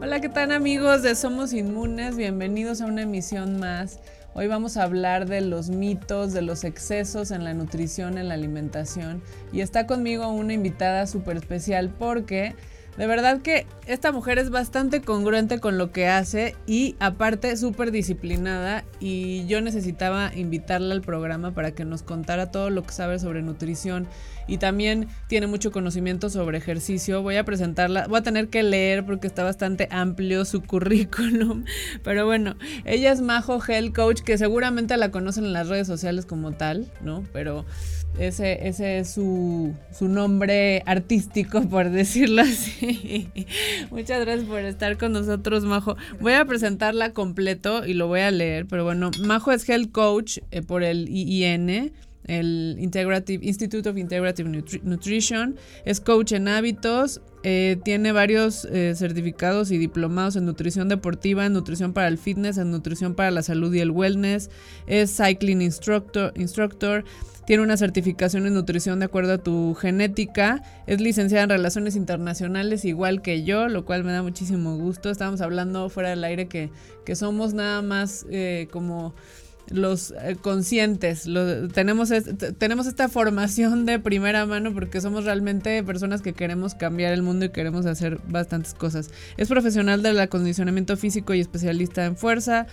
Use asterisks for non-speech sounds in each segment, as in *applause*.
Hola, ¿qué tal amigos de Somos Inmunes? Bienvenidos a una emisión más. Hoy vamos a hablar de los mitos, de los excesos en la nutrición, en la alimentación. Y está conmigo una invitada súper especial porque de verdad que esta mujer es bastante congruente con lo que hace y aparte súper disciplinada y yo necesitaba invitarla al programa para que nos contara todo lo que sabe sobre nutrición y también tiene mucho conocimiento sobre ejercicio. Voy a presentarla, voy a tener que leer porque está bastante amplio su currículum, *laughs* pero bueno, ella es Majo Health Coach que seguramente la conocen en las redes sociales como tal, ¿no? Pero ese, ese es su, su nombre artístico, por decirlo así. *laughs* Muchas gracias por estar con nosotros, Majo. Voy a presentarla completo y lo voy a leer, pero bueno, Majo es Health Coach eh, por el IIN, el Integrative, Institute of Integrative Nutrition, es coach en hábitos, eh, tiene varios eh, certificados y diplomados en nutrición deportiva, en nutrición para el fitness, en nutrición para la salud y el wellness, es cycling instructor, instructor tiene una certificación en nutrición de acuerdo a tu genética, es licenciada en relaciones internacionales igual que yo, lo cual me da muchísimo gusto. Estábamos hablando fuera del aire que, que somos nada más eh, como los eh, conscientes, tenemos, tenemos esta formación de primera mano porque somos realmente personas que queremos cambiar el mundo y queremos hacer bastantes cosas. Es profesional del acondicionamiento físico y especialista en fuerza.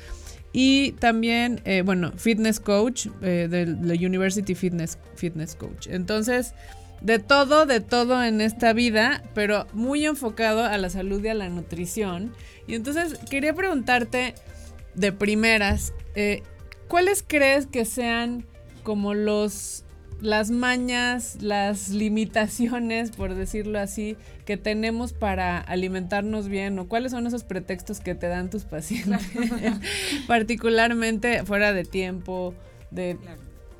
Y también, eh, bueno, fitness coach eh, de la University Fitness, Fitness Coach. Entonces, de todo, de todo en esta vida, pero muy enfocado a la salud y a la nutrición. Y entonces quería preguntarte de primeras, eh, ¿cuáles crees que sean como los las mañas, las limitaciones, por decirlo así, que tenemos para alimentarnos bien o cuáles son esos pretextos que te dan tus pacientes, *laughs* particularmente fuera de tiempo, de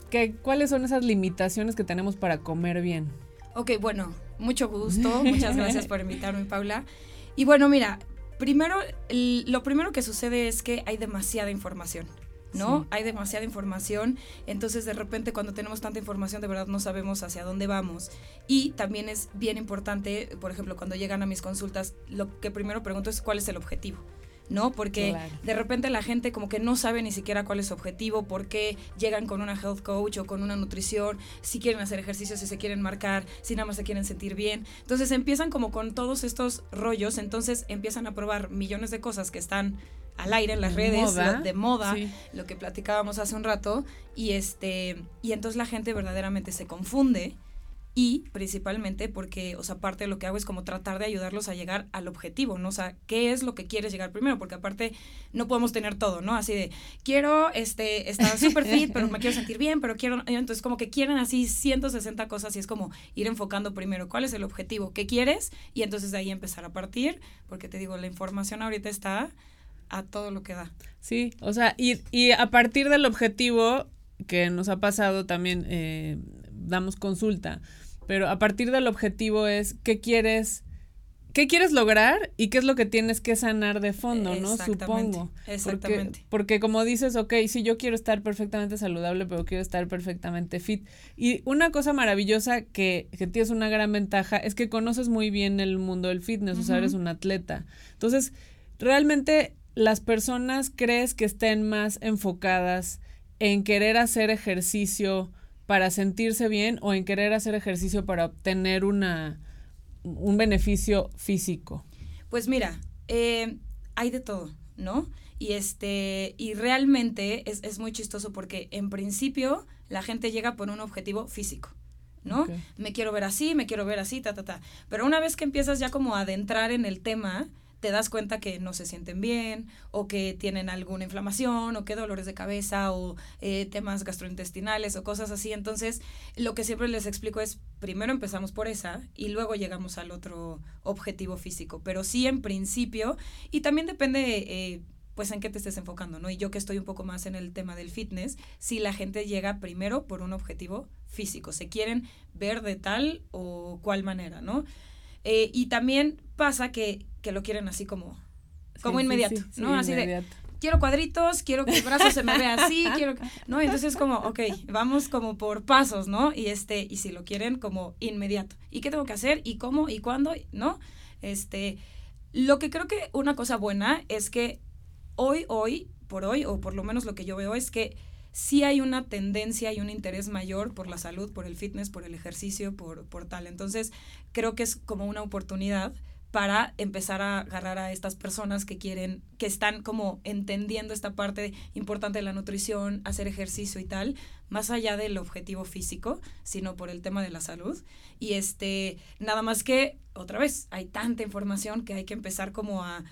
que, cuáles son esas limitaciones que tenemos para comer bien. Ok, bueno, mucho gusto, muchas gracias por invitarme, Paula. Y bueno, mira, primero, lo primero que sucede es que hay demasiada información. ¿No? Hay demasiada información, entonces de repente cuando tenemos tanta información de verdad no sabemos hacia dónde vamos. Y también es bien importante, por ejemplo, cuando llegan a mis consultas, lo que primero pregunto es cuál es el objetivo. ¿no? Porque de repente la gente como que no sabe ni siquiera cuál es su objetivo, por qué llegan con una health coach o con una nutrición, si quieren hacer ejercicio, si se quieren marcar, si nada más se quieren sentir bien. Entonces empiezan como con todos estos rollos, entonces empiezan a probar millones de cosas que están al aire en las redes de moda, lo que platicábamos hace un rato y este y entonces la gente verdaderamente se confunde y principalmente porque, o sea, parte de lo que hago es como tratar de ayudarlos a llegar al objetivo, ¿no? O sea, ¿qué es lo que quieres llegar primero? Porque aparte no podemos tener todo, ¿no? Así de, quiero este, estar súper fit, pero me quiero sentir bien, pero quiero, entonces como que quieren así 160 cosas y es como ir enfocando primero cuál es el objetivo, qué quieres y entonces de ahí empezar a partir, porque te digo, la información ahorita está a todo lo que da. Sí, o sea, y, y a partir del objetivo que nos ha pasado también, eh, damos consulta, pero a partir del objetivo es qué quieres, qué quieres lograr y qué es lo que tienes que sanar de fondo, ¿no? Supongo. Exactamente. Porque, como dices, ok, sí, yo quiero estar perfectamente saludable, pero quiero estar perfectamente fit. Y una cosa maravillosa que, que tienes una gran ventaja es que conoces muy bien el mundo del fitness, o sea, eres un atleta. Entonces, realmente las personas crees que estén más enfocadas en querer hacer ejercicio para sentirse bien o en querer hacer ejercicio para obtener una, un beneficio físico? Pues mira, eh, hay de todo, ¿no? Y este, y realmente es, es, muy chistoso porque en principio la gente llega por un objetivo físico. ¿no? Me quiero ver así, me quiero ver así, ta, ta, ta. Pero una vez que empiezas ya como a adentrar en el tema, te das cuenta que no se sienten bien o que tienen alguna inflamación o que dolores de cabeza o eh, temas gastrointestinales o cosas así. Entonces, lo que siempre les explico es, primero empezamos por esa y luego llegamos al otro objetivo físico. Pero sí, en principio, y también depende... Eh, pues en qué te estés enfocando, ¿no? Y yo que estoy un poco más en el tema del fitness, si la gente llega primero por un objetivo físico, se quieren ver de tal o cual manera, ¿no? Eh, y también pasa que, que, lo quieren así como, como inmediato, ¿no? así de, quiero cuadritos, quiero que el brazo se me vea así, *laughs* quiero, ¿no? Entonces como, ok, vamos como por pasos, ¿no? Y este, y si lo quieren como inmediato. ¿Y qué tengo que hacer? ¿Y cómo? ¿Y cuándo? ¿No? Este, Lo que creo que una cosa buena es que hoy, hoy, por hoy, o por lo menos lo que yo veo es que sí hay una tendencia y un interés mayor por la salud, por el fitness, por el ejercicio, por, por tal. Entonces, creo que es como una oportunidad para empezar a agarrar a estas personas que quieren, que están como entendiendo esta parte importante de la nutrición, hacer ejercicio y tal, más allá del objetivo físico, sino por el tema de la salud. Y este, nada más que, otra vez, hay tanta información que hay que empezar como a,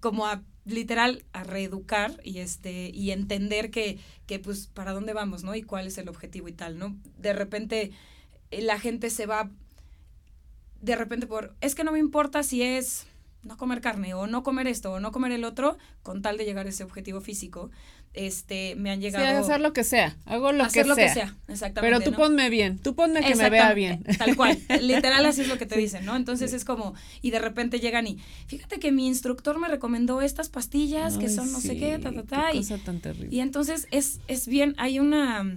como a literal a reeducar y este y entender que, que pues para dónde vamos, ¿no? Y cuál es el objetivo y tal, ¿no? De repente eh, la gente se va de repente por, es que no me importa si es no comer carne o no comer esto o no comer el otro, con tal de llegar a ese objetivo físico, este, me han llegado... Sí, hacer lo que sea, hago lo hacer que lo sea. que sea, exactamente. Pero tú ponme bien, tú ponme que me vea bien. *laughs* Tal cual, literal así es lo que te dicen, ¿no? Entonces es como, y de repente llegan y, fíjate que mi instructor me recomendó estas pastillas que son no sé qué, ta, ta, ta. Qué y, cosa tan terrible. y entonces es, es bien, hay una,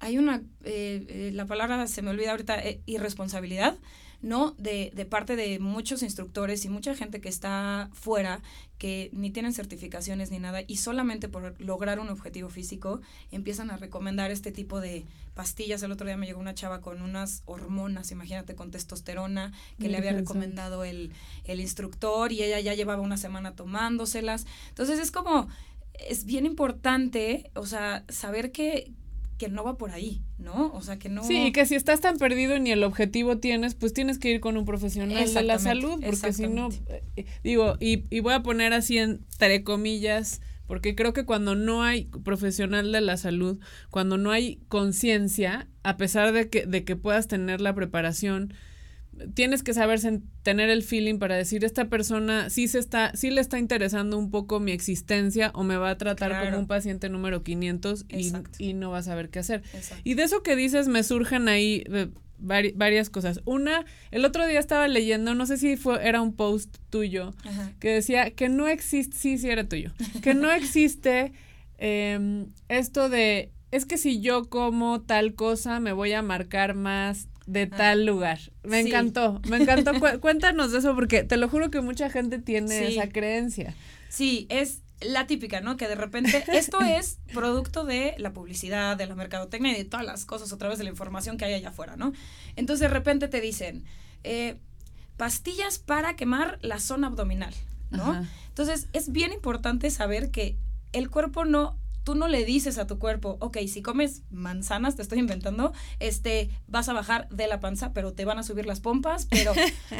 hay una, eh, eh, la palabra se me olvida ahorita, eh, irresponsabilidad ¿no? De, de, parte de muchos instructores y mucha gente que está fuera, que ni tienen certificaciones ni nada, y solamente por lograr un objetivo físico empiezan a recomendar este tipo de pastillas. El otro día me llegó una chava con unas hormonas, imagínate, con testosterona, que le había recomendado el, el instructor y ella ya llevaba una semana tomándoselas. Entonces es como, es bien importante, o sea, saber que, que no va por ahí, ¿no? O sea, que no... Sí, y que si estás tan perdido y ni el objetivo tienes, pues tienes que ir con un profesional de la salud, porque si no, eh, digo, y, y voy a poner así entre comillas, porque creo que cuando no hay profesional de la salud, cuando no hay conciencia, a pesar de que, de que puedas tener la preparación, tienes que saber tener el feeling para decir esta persona sí se está sí le está interesando un poco mi existencia o me va a tratar Claro. como un paciente número 500 y, y no va a saber qué hacer. Exacto. Y de eso que dices me surgen ahí eh, vari- varias cosas. Una, el otro día estaba leyendo, no sé si fue era un post tuyo Ajá. que decía que no existe, sí, sí era tuyo, que no existe em, esto de, es que si yo como tal cosa me voy a marcar más de Ah. tal lugar. Me Sí. encantó, me encantó. *laughs* Cu- Cuéntanos de eso porque te lo juro que mucha gente tiene Sí. esa creencia. Sí, es la típica, ¿no? Que de repente esto es producto de la publicidad, de la mercadotecnia y de todas las cosas a través de la información que hay allá afuera, ¿no? Entonces de repente te dicen, eh, pastillas para quemar la zona abdominal, ¿no? Ajá. Entonces es bien importante saber que el cuerpo no, tú no le dices a tu cuerpo, ok, si comes manzanas, te estoy inventando, este, vas a bajar de la panza, pero te van a subir las pompas, pero,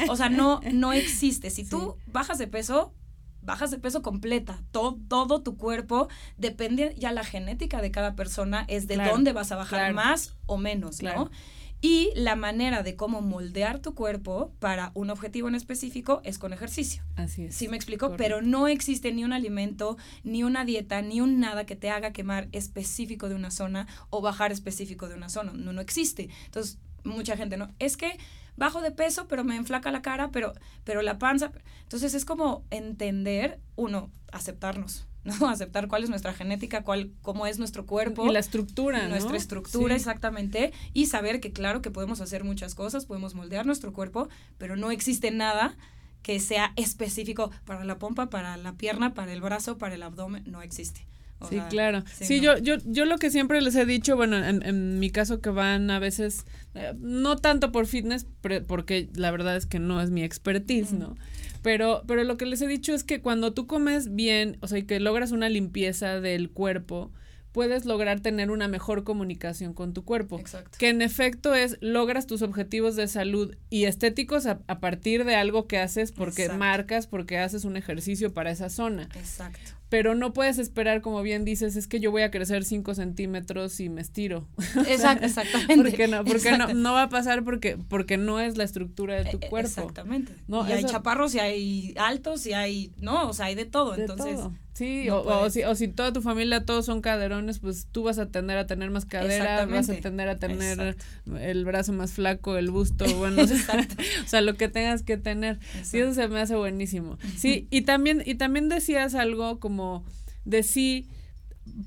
o sea, no, no existe. Si tú bajas de peso, bajas de peso completa, todo, todo tu cuerpo, depende ya la genética de cada persona, es de Claro, dónde vas a bajar claro. más o menos, Claro. ¿no? Y la manera de cómo moldear tu cuerpo para un objetivo en específico es con ejercicio. Así es. Sí me explico, Correcto. pero no existe ni un alimento, ni una dieta, ni un nada que te haga quemar específico de una zona o bajar específico de una zona. No, no existe. Entonces, mucha gente no. Es que bajo de peso, pero me enflaca la cara, pero, pero la panza. Entonces es como entender, uno, aceptarnos, ¿no? *laughs* Aceptar cuál es nuestra genética, cuál, cómo es nuestro cuerpo Y la estructura, ¿no? nuestra estructura Sí. exactamente y saber que claro que podemos hacer muchas cosas, podemos moldear nuestro cuerpo, pero no existe nada que sea específico para la pompa, para la pierna, para el brazo, para el abdomen, no existe. O Sí, sea, claro. sí, Sí, no. yo, yo, yo lo que siempre les he dicho, bueno, en, en mi caso que van a veces, eh, no tanto por fitness, porque la verdad es que no es mi expertise. ¿no? Pero, pero lo que les he dicho es que cuando tú comes bien, o sea, y que logras una limpieza del cuerpo, puedes lograr tener una mejor comunicación con tu cuerpo. Exacto. Que en efecto es, logras tus objetivos de salud y estéticos a, a partir de algo que haces porque Exacto. marcas, porque haces un ejercicio para esa zona Exacto. Pero no puedes esperar, como bien dices, es que yo voy a crecer 5 centímetros y me estiro. *laughs* Exacto, exactamente. porque no, porque no, no va a pasar porque, porque no es la estructura de tu Eh, cuerpo. Exactamente. No, y hay chaparros y hay altos y hay, no, o sea, hay de todo. De entonces, todo. Sí, no o, o si, o si toda tu familia todos son caderones, pues tú vas a tender a tener más cadera, vas a tender a tener Exacto. el brazo más flaco, el busto, *laughs* bueno, *laughs* o sea, Exacto. o sea, lo que tengas que tener. Sí, eso Exacto. se me hace buenísimo. Sí, y también, y también decías algo como de si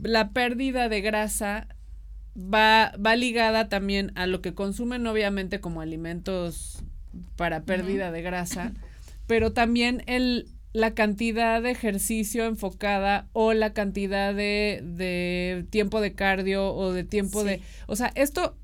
la pérdida de grasa va, va ligada también a lo que consumen, obviamente, como alimentos para pérdida de grasa, pero también el, la cantidad de ejercicio enfocada o la cantidad de, de tiempo de cardio o de tiempo de... O sea, esto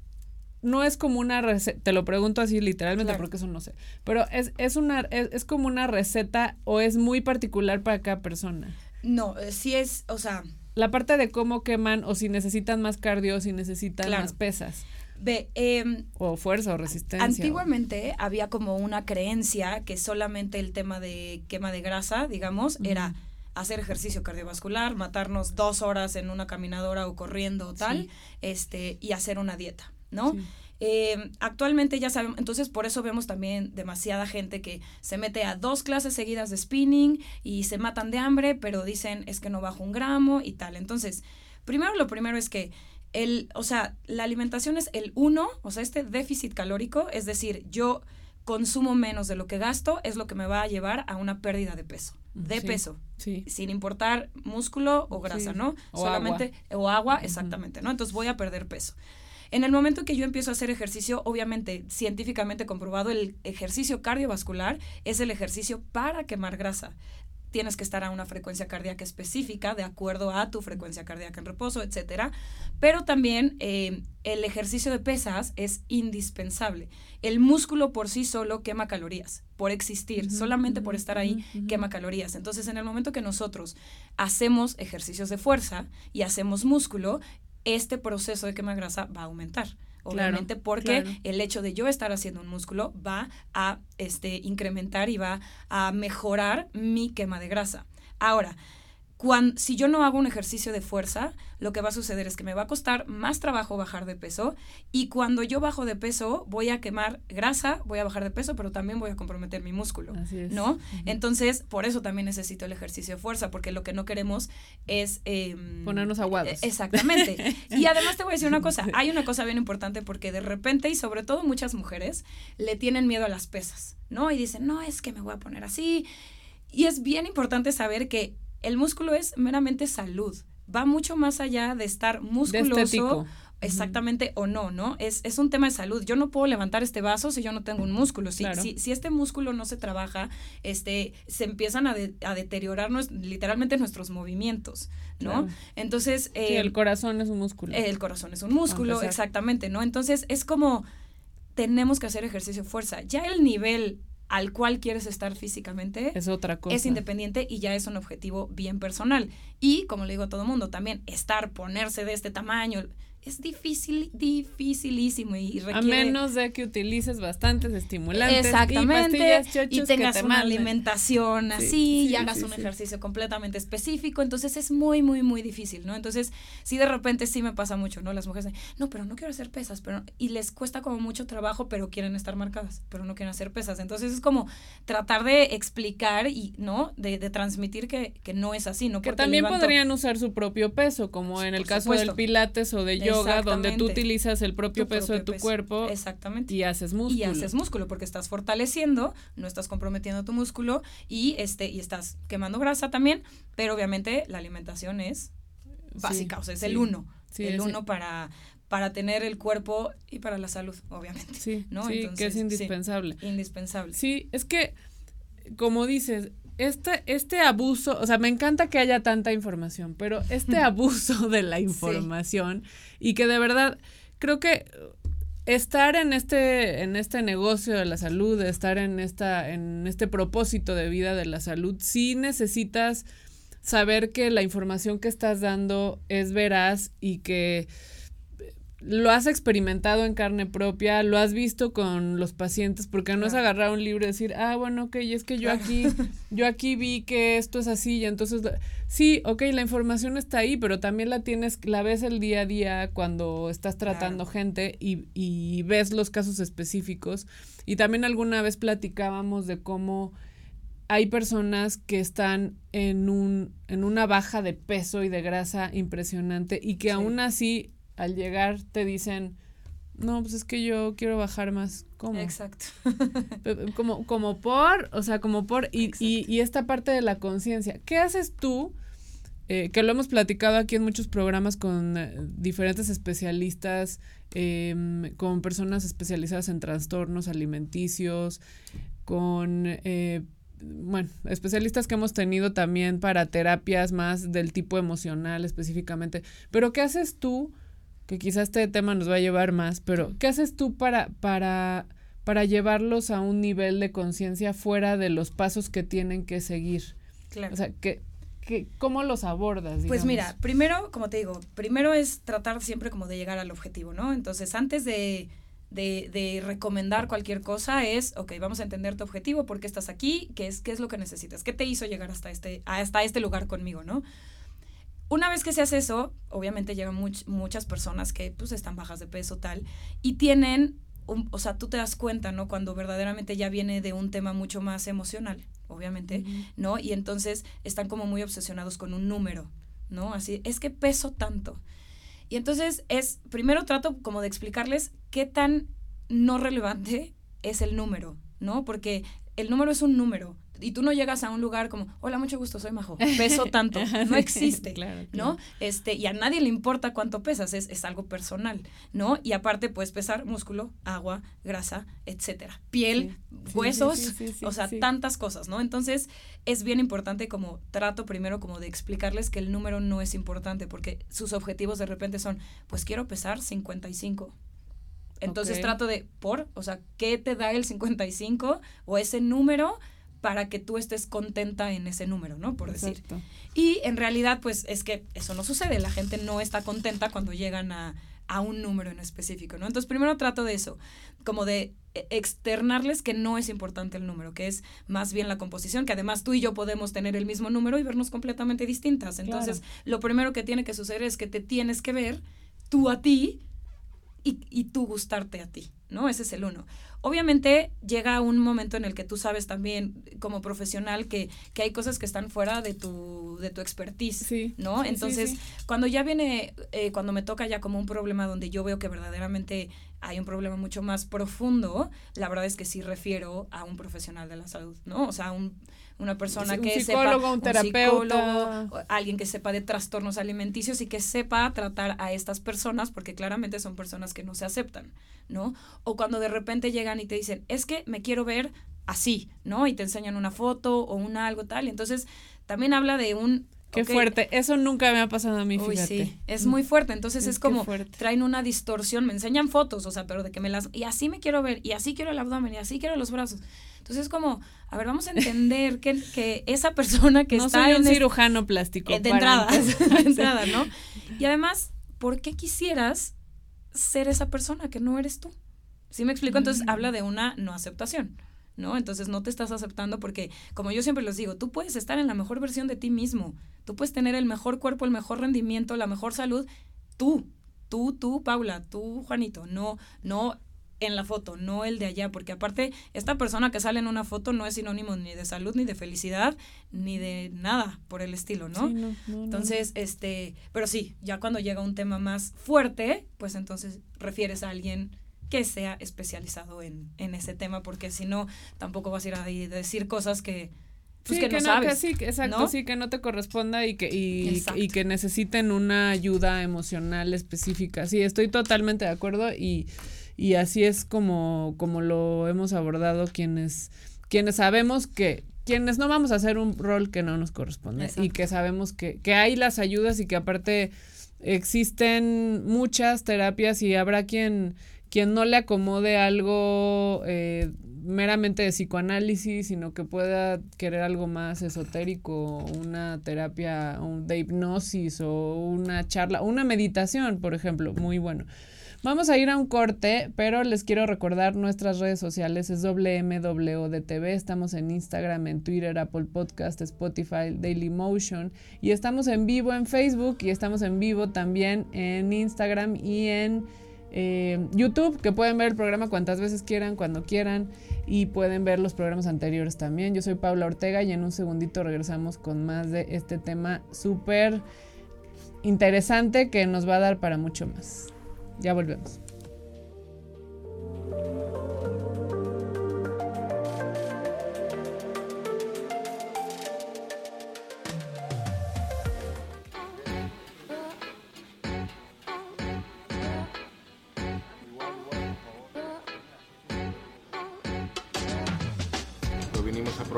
no es como una receta, te lo pregunto así literalmente porque eso no sé, pero es, es una, es, como una receta o es muy particular para cada persona. No, eh, sí es, o sea... La parte de cómo queman o si necesitan más cardio o si necesitan más pesas. Ve, em, o fuerza o resistencia. Antiguamente había como una creencia que solamente el tema de quema de grasa, digamos, era hacer ejercicio cardiovascular, matarnos dos horas en una caminadora o corriendo o tal, este, y hacer una dieta. ¿no? Em, actualmente ya sabemos, entonces por eso vemos también demasiada gente que se mete a dos clases seguidas de spinning y se matan de hambre, pero dicen es que no bajo un gramo y tal. Entonces, primero lo primero es que el, o sea, la alimentación es el uno, o sea, este déficit calórico, es decir, yo consumo menos de lo que gasto, es lo que me va a llevar a una pérdida de peso, de peso, sin importar músculo o grasa, ¿no? O Solamente, agua. o agua, exactamente, ¿no? Entonces voy a perder peso. En el momento que yo empiezo a hacer ejercicio, obviamente científicamente comprobado, el ejercicio cardiovascular es el ejercicio para quemar grasa tienes que estar a una frecuencia cardíaca específica de acuerdo a tu frecuencia cardíaca en reposo, etcétera. Pero también eh, el ejercicio de pesas es indispensable. El músculo por sí solo quema calorías, por existir, solamente por estar ahí quema calorías. Entonces, en el momento que nosotros hacemos ejercicios de fuerza y hacemos músculo, este proceso de quema grasa va a aumentar. Obviamente porque el hecho de yo estar haciendo un músculo va a este, incrementar y va a mejorar mi quema de grasa. Ahora, cuando, si yo no hago un ejercicio de fuerza, lo que va a suceder es que me va a costar más trabajo bajar de peso y cuando yo bajo de peso voy a quemar grasa, voy a bajar de peso, pero también voy a comprometer mi músculo, ¿no? Entonces, por eso también necesito el ejercicio de fuerza, porque lo que no queremos es... Em, Ponernos aguados. E, exactamente. *laughs* y además te voy a decir una cosa, hay una cosa bien importante porque de repente, y sobre todo muchas mujeres, le tienen miedo a las pesas, ¿no? Y dicen, no, es que me voy a poner así. Y es bien importante saber que el músculo es meramente salud. Va mucho más allá de estar musculoso. exactamente o no, ¿no? Es, es, un tema de salud. Yo no puedo levantar este vaso si yo no tengo un músculo. Si, si, si, este músculo no se trabaja, este, se empiezan a, a deteriorar literalmente nuestros movimientos, ¿no? Entonces... Eh, el corazón es un músculo. El corazón es un músculo, exactamente, ¿no? Entonces es como tenemos que hacer ejercicio de fuerza. Ya el nivel al cual quieres estar físicamente es otra cosa. Es independiente y ya es un objetivo bien personal. Y como le digo a todo mundo, también estar, ponerse de este tamaño, es difícil, dificilísimo y requiere... A menos de que utilices bastantes estimulantes Exactamente, y, tengas una alimentación así y hagas un ejercicio completamente específico, entonces es muy, muy, muy difícil, ¿no? Entonces, sí de repente sí me pasa mucho, ¿no? Las mujeres dicen, no, pero no quiero hacer pesas, pero... Y les cuesta como mucho trabajo, pero quieren estar marcadas, pero no quieren hacer pesas. Entonces es como tratar de explicar y, ¿no? De, transmitir que, que, no es así, ¿no? Que también podrían usar su propio peso, como en el caso del pilates o de yo donde tú utilizas el propio peso de tu cuerpo. Exactamente. Y haces músculo. Y haces músculo porque estás fortaleciendo, no estás comprometiendo tu músculo y este y estás quemando grasa también, pero obviamente la alimentación es básica, o sea, es el uno. el uno para para tener el cuerpo y para la salud, obviamente. Sí, ¿no? que es indispensable. indispensable. Sí, es que, como dices, este, este abuso, o sea, me encanta que haya tanta información, pero este *laughs* abuso de la información y que de verdad creo que estar en este, en este negocio de la salud, estar en esta, en este propósito de vida de la salud, sí necesitas saber que la información que estás dando es veraz y que lo has experimentado en carne propia, lo has visto con los pacientes, porque no es agarrar un libro y decir, ah, bueno, ok, es que yo aquí, yo aquí vi que esto es así, y entonces, sí, ok, la información está ahí, pero también la tienes, la ves el día a día cuando estás tratando gente y, y ves los casos específicos. Y también alguna vez platicábamos de cómo hay personas que están en un en una baja de peso y de grasa impresionante y que aún así al llegar te dicen, no, pues es que yo quiero bajar más. ¿Cómo? Exacto. como, como por, o sea, como por, y, y, esta parte de la conciencia. ¿Qué haces tú? Eh, que lo hemos platicado aquí en muchos programas con eh, diferentes especialistas, em, con personas especializadas en trastornos alimenticios, con eh, bueno, especialistas que hemos tenido también para terapias más del tipo emocional específicamente. Pero ¿qué haces tú? Que quizás este tema nos va a llevar más, pero ¿qué haces tú para, para, para llevarlos a un nivel de conciencia fuera de los pasos que tienen que seguir? Claro. O sea, que, que, ¿cómo los abordas? Pues mira, primero, como te digo, primero es tratar siempre como de llegar al objetivo, ¿no? Entonces, antes de de, de, recomendar cualquier cosa es, ok, vamos a entender tu objetivo, por qué estás aquí, qué es, qué es lo que necesitas, qué te hizo llegar hasta este, hasta este lugar conmigo, ¿no? Una vez que se hace eso, obviamente llegan muchas personas que pues están bajas de peso tal y tienen, o sea, tú te das cuenta, ¿no? Cuando verdaderamente ya viene de un tema mucho más emocional, obviamente, ¿no? Y entonces están como muy obsesionados con un número, ¿no? Así, es que peso tanto. Y entonces es, primero trato como de explicarles qué tan no relevante es el número, ¿no? Porque el número es un número. Y tú no llegas a un lugar como, hola, mucho gusto, soy Majo, *laughs* peso tanto. No existe, ¿no? Este, y a nadie le importa cuánto pesas, es, es, algo personal, ¿no? Y aparte puedes pesar músculo, agua, grasa, etcétera. Piel, huesos, o sea, tantas cosas, ¿no? Entonces, es bien importante como trato primero como de explicarles que el número no es importante, porque sus objetivos de repente son, pues quiero pesar 55, entonces trato de, por, o sea, ¿qué te da el 55 o ese número para que tú estés contenta en ese número, ¿no? Por decir. Y en realidad, pues es que eso no sucede. La gente no está contenta cuando llegan a, a un número en específico, ¿no? Entonces primero trato de eso, como de e, externarles que no es importante el número, que es más bien la composición, que además tú y yo podemos tener el mismo número y vernos completamente distintas. Entonces, lo primero que tiene que suceder es que te tienes que ver tú a ti y, y tú gustarte a ti, ¿no? Ese es el uno. Obviamente llega un momento en el que tú sabes también como profesional que, que hay cosas que están fuera de tu, de tu expertise, ¿no? Entonces, cuando ya viene, eh, cuando me toca ya como un problema donde yo veo que verdaderamente hay un problema mucho más profundo, la verdad es que sí refiero a un profesional de la salud, ¿no? O sea, un una persona que sepa, un terapeuta, alguien que sepa de trastornos alimenticios y que sepa tratar a estas personas, porque claramente son personas que no se aceptan, ¿no? O cuando de repente llegan y te dicen, es que me quiero ver así, ¿no? Y te enseñan una foto o un algo tal, y entonces también habla de un Qué fuerte, eso nunca me ha pasado a mí, Uy, sí, es muy fuerte, entonces es, como traen una distorsión, me enseñan fotos, o sea, pero de que me las y así me quiero ver y así quiero el abdomen y así quiero los brazos. Entonces es como, a ver, vamos a entender que, que esa persona que no está soy un cirujano plástico. Eh, de entrada, *laughs* de entrada, ¿no? Y además, ¿por qué quisieras ser esa persona que no eres tú? ¿Sí me explico? Entonces mm. habla de una no aceptación. ¿No? Entonces no te estás aceptando porque, como yo siempre les digo, tú puedes estar en la mejor versión de ti mismo, tú puedes tener el mejor cuerpo, el mejor rendimiento, la mejor salud, tú, tú, tú, Paula, tú, Juanito, no, no en la foto, no el de allá, porque aparte esta persona que sale en una foto no es sinónimo ni de salud, ni de felicidad, ni de nada por el estilo, ¿no? entonces, este, pero sí, ya cuando llega un tema más fuerte, pues entonces refieres a alguien que sea especializado en, en ese tema, porque si no, tampoco vas a ir a decir cosas que, pues que, no, sabes. sí, exacto, sí, que no te corresponda y que, y, y, que necesiten una ayuda emocional específica. Sí, estoy totalmente de acuerdo y y así es como, como lo hemos abordado quienes, quienes sabemos que, quienes no vamos a hacer un rol que no nos corresponde y que sabemos que, que hay las ayudas y que aparte existen muchas terapias y habrá quien, quien no le acomode algo eh, meramente de psicoanálisis, sino que pueda querer algo más esotérico, una terapia de hipnosis o una charla, una meditación, por ejemplo, muy bueno. Vamos a ir a un corte, pero les quiero recordar nuestras redes sociales, es WMWDTV, estamos en Instagram, en Twitter, Apple Podcast, Spotify, Daily Motion y estamos en vivo en Facebook y estamos en vivo también en Instagram y en eh, YouTube, que pueden ver el programa cuantas veces quieran, cuando quieran y pueden ver los programas anteriores también. Yo soy Paula Ortega y en un segundito regresamos con más de este tema súper interesante que nos va a dar para mucho más. Ya volvemos.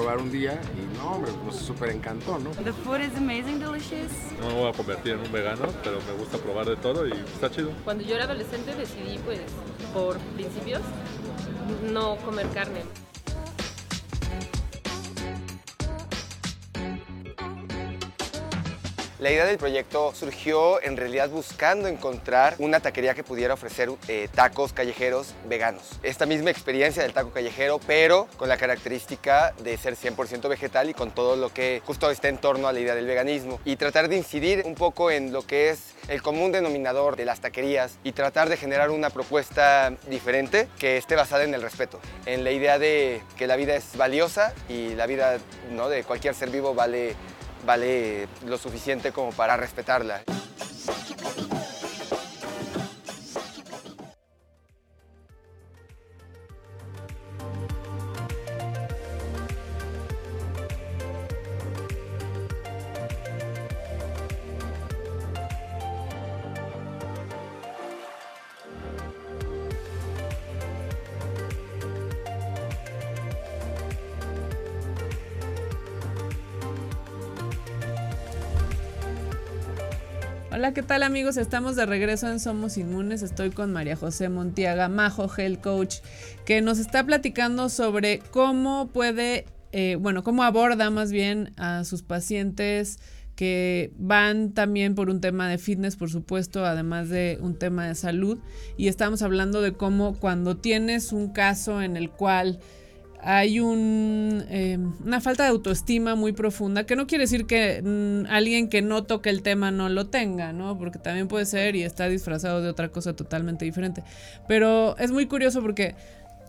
Probar un día y no, hombre, nos súper encantó, ¿no? The food is amazing, delicious. No me voy a convertir en un vegano, pero me gusta probar de todo y está chido. Cuando yo era adolescente decidí, pues, por principios, no comer carne. La idea del proyecto surgió en realidad buscando encontrar una taquería que pudiera ofrecer eh, tacos callejeros veganos. Esta misma experiencia del taco callejero, pero con la característica de ser 100% vegetal y con todo lo que justo está en torno a la idea del veganismo. Y tratar de incidir un poco en lo que es el común denominador de las taquerías y tratar de generar una propuesta diferente que esté basada en el respeto, en la idea de que la vida es valiosa y la vida ¿no? de cualquier ser vivo vale vale lo suficiente como para respetarla. ¿Qué tal amigos? Estamos de regreso en Somos Inmunes. Estoy con María José Montiaga, Majo Health Coach, que nos está platicando sobre cómo puede, eh, bueno, cómo aborda más bien a sus pacientes que van también por un tema de fitness, por supuesto, además de un tema de salud. Y estamos hablando de cómo cuando tienes un caso en el cual hay un, eh, una falta de autoestima muy profunda, que no quiere decir que mm, alguien que no toque el tema no lo tenga, ¿no? Porque también puede ser y está disfrazado de otra cosa totalmente diferente. Pero es muy curioso porque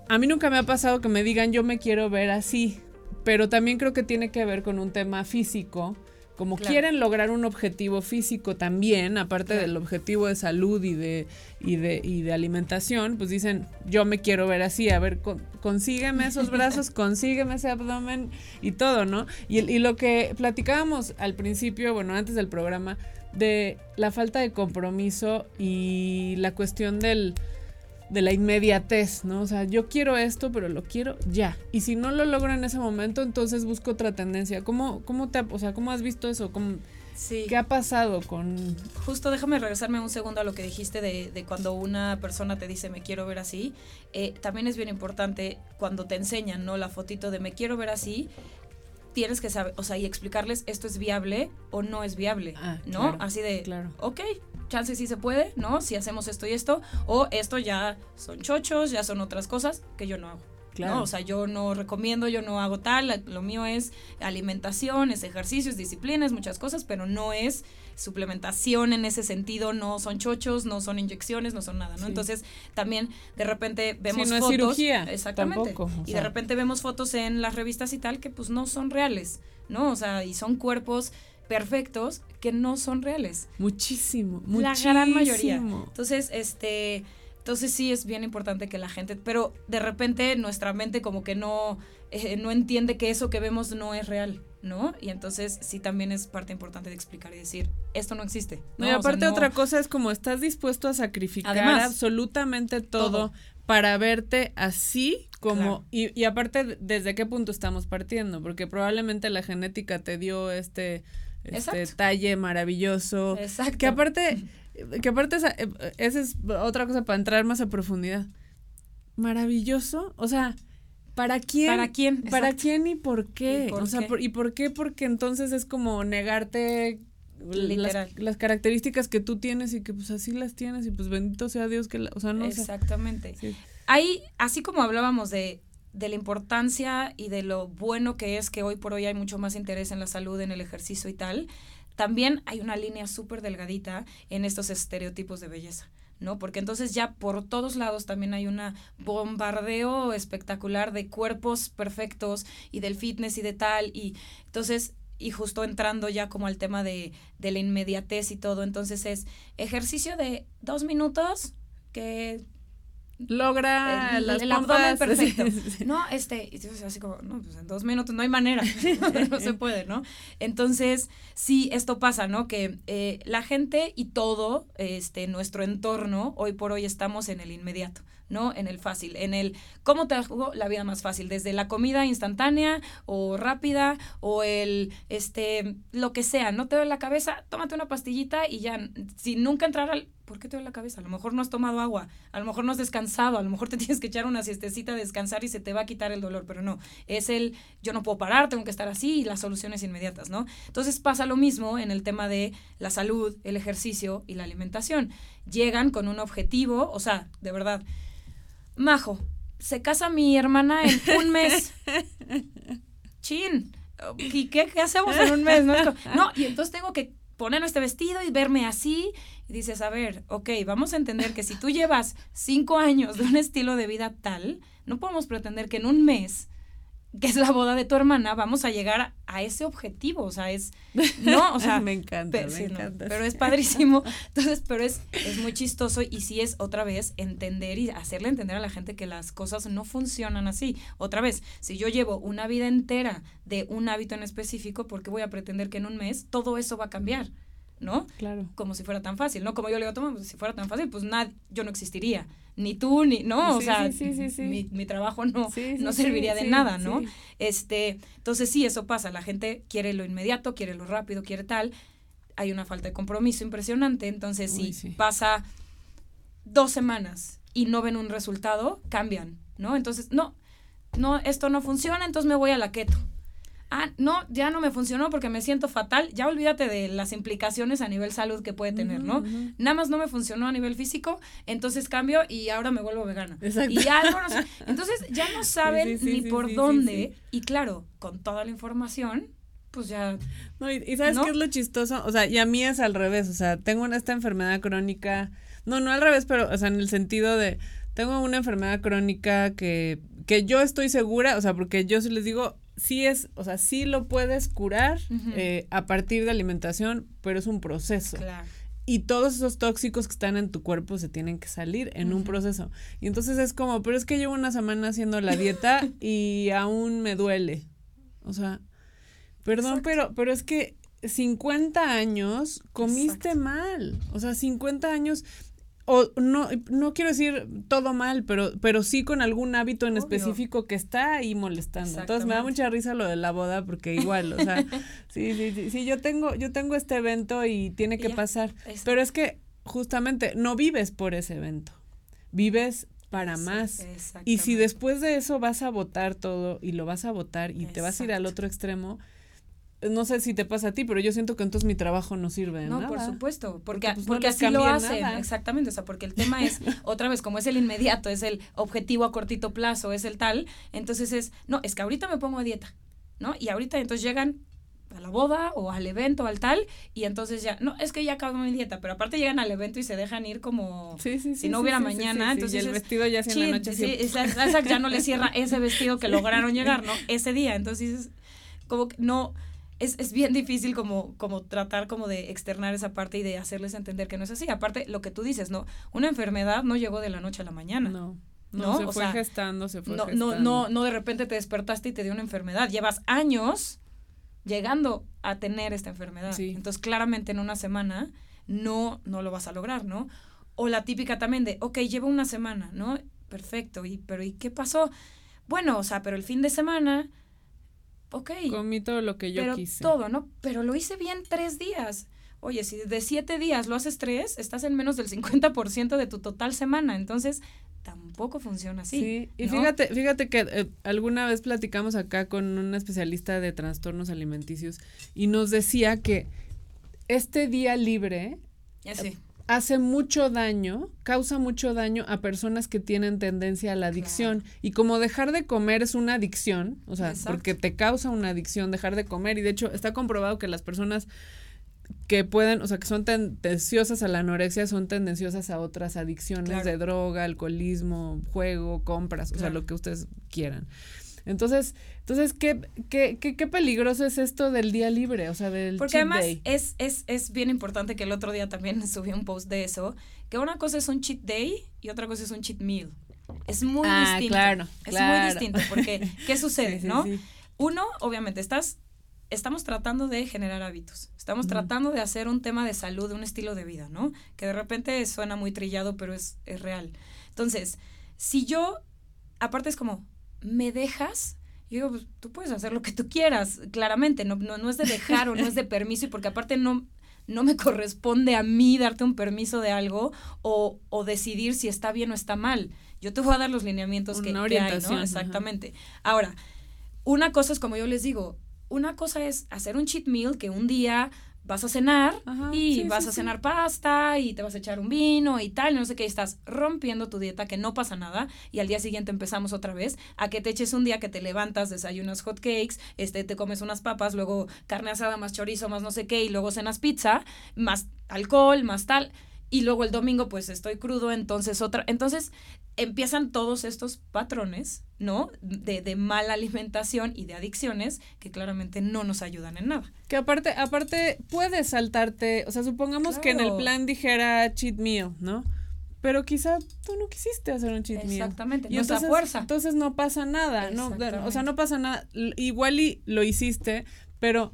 a mí nunca me ha pasado que me digan yo me quiero ver así, pero también creo que tiene que ver con un tema físico como quieren lograr un objetivo físico también, aparte del objetivo de salud y de, y, de, y de alimentación, pues dicen, yo me quiero ver así, a ver, consígueme esos *laughs* brazos, consígueme ese abdomen y todo, ¿no? Y, y lo que platicábamos al principio, bueno, antes del programa, de la falta de compromiso y la cuestión del de la inmediatez, ¿no? O sea, yo quiero esto, pero lo quiero ya. Y si no lo logro en ese momento, entonces busco otra tendencia. ¿Cómo, cómo te, o sea, cómo has visto eso? ¿Cómo, sí. ¿Qué ha pasado con...? Justo déjame regresarme un segundo a lo que dijiste de, de cuando una persona te dice me quiero ver así. Eh, también es bien importante cuando te enseñan, ¿no? La fotito de me quiero ver así, tienes que saber, o sea, y explicarles esto es viable o no es viable, ah, ¿no? Así de, claro. ok, chance sí se puede, ¿no? Si hacemos esto y esto, o esto ya son chochos, ya son otras cosas que yo no hago. Claro. O sea, yo no recomiendo, yo no hago tal, lo mío es alimentación, es ejercicios, disciplinas, muchas cosas, pero no es suplementación en ese sentido, no son chochos, no son inyecciones, no son nada, ¿no? Entonces, también de repente vemos no fotos. cirugía. Exactamente. y de repente vemos fotos en las revistas y tal que pues no son reales, ¿no? O sea, y son cuerpos perfectos que no son reales. Muchísimo, muchísimo. La gran mayoría. Entonces, este, entonces sí es bien importante que la gente, pero de repente nuestra mente como que no, eh, no entiende que eso que vemos no es real. ¿no? Y entonces sí también es parte importante de explicar y decir, esto no existe. ¿no? y aparte otra cosa es como estás dispuesto a sacrificar absolutamente todo, para verte así como y, y, aparte desde qué punto estamos partiendo, porque probablemente la genética te dio este este talle maravilloso. Exacto. Que aparte, *laughs* que aparte esa, eh, esa es otra cosa para entrar más a profundidad. Maravilloso, o sea, ¿para quién? ¿Para quién? ¿Para quién y por qué? ¿Y por o sea, ¿y por qué? Porque entonces es como negarte las, las, características que tú tienes y que pues así las tienes y pues bendito sea Dios que la, o sea, no Exactamente. Ahí, así como hablábamos de de la importancia y de lo bueno que es que hoy por hoy hay mucho más interés en la salud, en el ejercicio y tal, también hay una línea súper delgadita en estos estereotipos de belleza. ¿no? Porque entonces ya por todos lados también hay un bombardeo espectacular de cuerpos perfectos y del fitness y de tal. Y entonces, y justo entrando ya como al tema de, de la inmediatez y todo, entonces es ejercicio de dos minutos que logra el, las el abdomen *laughs* perfecto. No, este, así como, no, pues en dos minutos no hay manera, *laughs* no se puede, ¿no? Entonces, sí, esto pasa, ¿no? Que eh, la gente y todo, este, nuestro entorno, hoy por hoy estamos en el inmediato, ¿no? En el fácil, en el cómo te hago la vida más fácil, desde la comida instantánea o rápida o el, este, lo que sea, no te duele la cabeza, tómate una pastillita y ya, si nunca entrar al, ¿por qué te duele la cabeza? A lo mejor no has tomado agua, a lo mejor no has descansado, a lo mejor te *laughs* tienes que echar una siestecita, descansar y se te va a quitar el dolor, pero no, es el, yo no puedo parar, tengo que estar así y las soluciones inmediatas, ¿no? Entonces pasa lo mismo en el tema de la salud, el ejercicio y la alimentación. Llegan con un objetivo, o sea, de verdad, Majo, se casa mi hermana en un mes. *laughs* Chin. ¿Y qué, qué hacemos en un mes? No, no, y entonces tengo que ponerme este vestido y verme así. Y dices, a ver, ok, vamos a entender que si tú llevas cinco años de un estilo de vida tal, no podemos pretender que en un mes que es la boda de tu hermana, vamos a llegar a, ese objetivo, o sea, es, no, o sea, *laughs* me encanta, me encanta. pero es padrísimo, entonces, pero es, es muy chistoso y sí es otra vez entender y hacerle entender a la gente que las cosas no funcionan así. Otra vez, si yo llevo una vida entera de un hábito en específico, ¿por qué voy a pretender que en un mes todo eso va a cambiar? ¿No? Claro. Como si fuera tan fácil, ¿no? Como yo le digo, toma, pues, si fuera tan fácil, pues nada, yo no existiría ni tú, ni, no, o sea, mi, mi, trabajo no, no serviría de nada, ¿no? Este, entonces sí, eso pasa, la gente quiere lo inmediato, quiere lo rápido, quiere tal, hay una falta de compromiso impresionante, entonces si pasa dos semanas y no ven un resultado, cambian, ¿no? Entonces, no, no, esto no funciona, entonces me voy a la keto ah, no, ya no me funcionó porque me siento fatal, ya olvídate de las implicaciones a nivel salud que puede tener, ¿no? Nada más no me funcionó a nivel físico, entonces cambio y ahora me vuelvo vegana. Exacto. Y algo Entonces ya no *laughs* saben ni por dónde, y claro, con toda la información, pues ya. No, y, sabes qué es lo chistoso, o sea, y a mí es al revés, o sea, tengo una, esta enfermedad crónica, no, no al revés, pero, o sea, en el sentido de, tengo una enfermedad crónica que, que yo estoy segura, o sea, porque yo sí les digo, sí es, o sea, sí lo puedes curar eh, a partir de alimentación, pero es un proceso. Y todos esos tóxicos que están en tu cuerpo se tienen que salir en un proceso. Y entonces es como, pero es que llevo una semana haciendo la dieta *laughs* y aún me duele. O sea, perdón, pero, pero es que 50 años comiste mal. O sea, 50 años o no, no quiero decir todo mal, pero, pero sí con algún hábito en específico que está ahí molestando. Entonces me da mucha risa lo de la boda, porque igual, o sea, *laughs* sí, sí, sí, sí, yo tengo, yo tengo este evento y tiene que pasar. Pero es que justamente no vives por ese evento, vives para más. Y si después de eso vas a votar todo y lo vas a votar y te vas a ir al otro extremo, no sé si te pasa a ti, pero yo siento que entonces mi trabajo no sirve no, por supuesto, porque, porque, pues, así lo hacen, exactamente, o sea, porque el tema es, *laughs* otra vez, como es el inmediato, es el objetivo a cortito plazo, es el tal, entonces es, no, es que ahorita me pongo a dieta, ¿no? Y ahorita entonces llegan a la boda o al evento o al tal y entonces ya, no, es que ya acabo mi dieta, pero aparte llegan al evento y se dejan ir como si no hubiera mañana, entonces y el vestido ya se en la noche. Sí, esa, esa, ya no le cierra *laughs* ese vestido que lograron llegar, ¿no? Ese día, entonces como que no es, es, bien difícil como, como tratar como de externar esa parte y de hacerles entender que no es así. Aparte, lo que tú dices, ¿no? Una enfermedad no llegó de la noche a la mañana. No. No, se fue gestando, se fue no, gestando. No, no, no de repente te despertaste y te dio una enfermedad. Llevas años llegando a tener esta enfermedad. Entonces, claramente en una semana no, no lo vas a lograr, ¿no? O la típica también de, ok, llevo una semana, ¿no? Perfecto, y, pero ¿y qué pasó? Bueno, o sea, pero el fin de semana ok. Comí todo lo que yo pero quise. Todo, ¿no? Pero lo hice bien tres días. Oye, si de siete días lo haces tres, estás en menos del 50% de tu total semana. Entonces, tampoco funciona así. Sí, y fíjate, fíjate que eh, alguna vez platicamos acá con un especialista de trastornos alimenticios y nos decía que este día libre sí hace mucho daño, causa mucho daño a personas que tienen tendencia a la adicción. Y como dejar de comer es una adicción, o sea, porque te causa una adicción dejar de comer. Y de hecho está comprobado que las personas que pueden, o sea, que son tendenciosas a la anorexia son tendenciosas a otras adicciones de droga, alcoholismo, juego, compras, o sea, lo que ustedes quieran. Entonces, entonces ¿qué, qué, qué, qué peligroso es esto del día libre? O sea, del Porque además Es, es, es bien importante que el otro día también *laughs* subí un post de eso, que una cosa es un cheat day y otra cosa es un cheat meal. Es muy ah, distinto. Claro, es muy distinto porque, *laughs* ¿qué sucede, no? Uno, obviamente, estás estamos tratando de generar hábitos, estamos tratando de hacer un tema de salud, un estilo de vida, ¿no? Que de repente suena muy trillado, pero es, es real. Entonces, si yo, aparte es como, ¿me dejas? Yo digo, pues tú puedes hacer lo que tú quieras, claramente, no, no, no es de dejar o no es de *laughs* permiso, y porque aparte no, no me corresponde a mí darte un permiso de algo o, o decidir si está bien o está mal. Yo te voy a dar los lineamientos que, Una que hay, ¿no? ajá. Exactamente. Ahora, una cosa es como yo les digo, una cosa es hacer un cheat meal que un día vas a cenar Ajá, y sí, vas sí, a sí. cenar pasta y te vas a echar un vino y tal, y no sé qué, y estás rompiendo tu dieta, que no pasa nada, y al día siguiente empezamos otra vez, a que te eches un día que te levantas, desayunas hot cakes, este, te comes unas papas, luego carne asada, más chorizo, más no sé qué, y luego cenas pizza, más alcohol, más tal, y luego el domingo pues estoy crudo, entonces otra, entonces empiezan todos estos patrones, ¿no? De, de mala alimentación y de adicciones que claramente no nos ayudan en nada. Que aparte, aparte puedes saltarte, o sea, supongamos que en el plan dijera cheat meal, ¿no? Pero quizá tú no quisiste hacer un cheat meal. Exactamente, Y no entonces, fuerza. entonces no pasa nada, ¿no? O sea, no pasa nada. Igual y lo hiciste, pero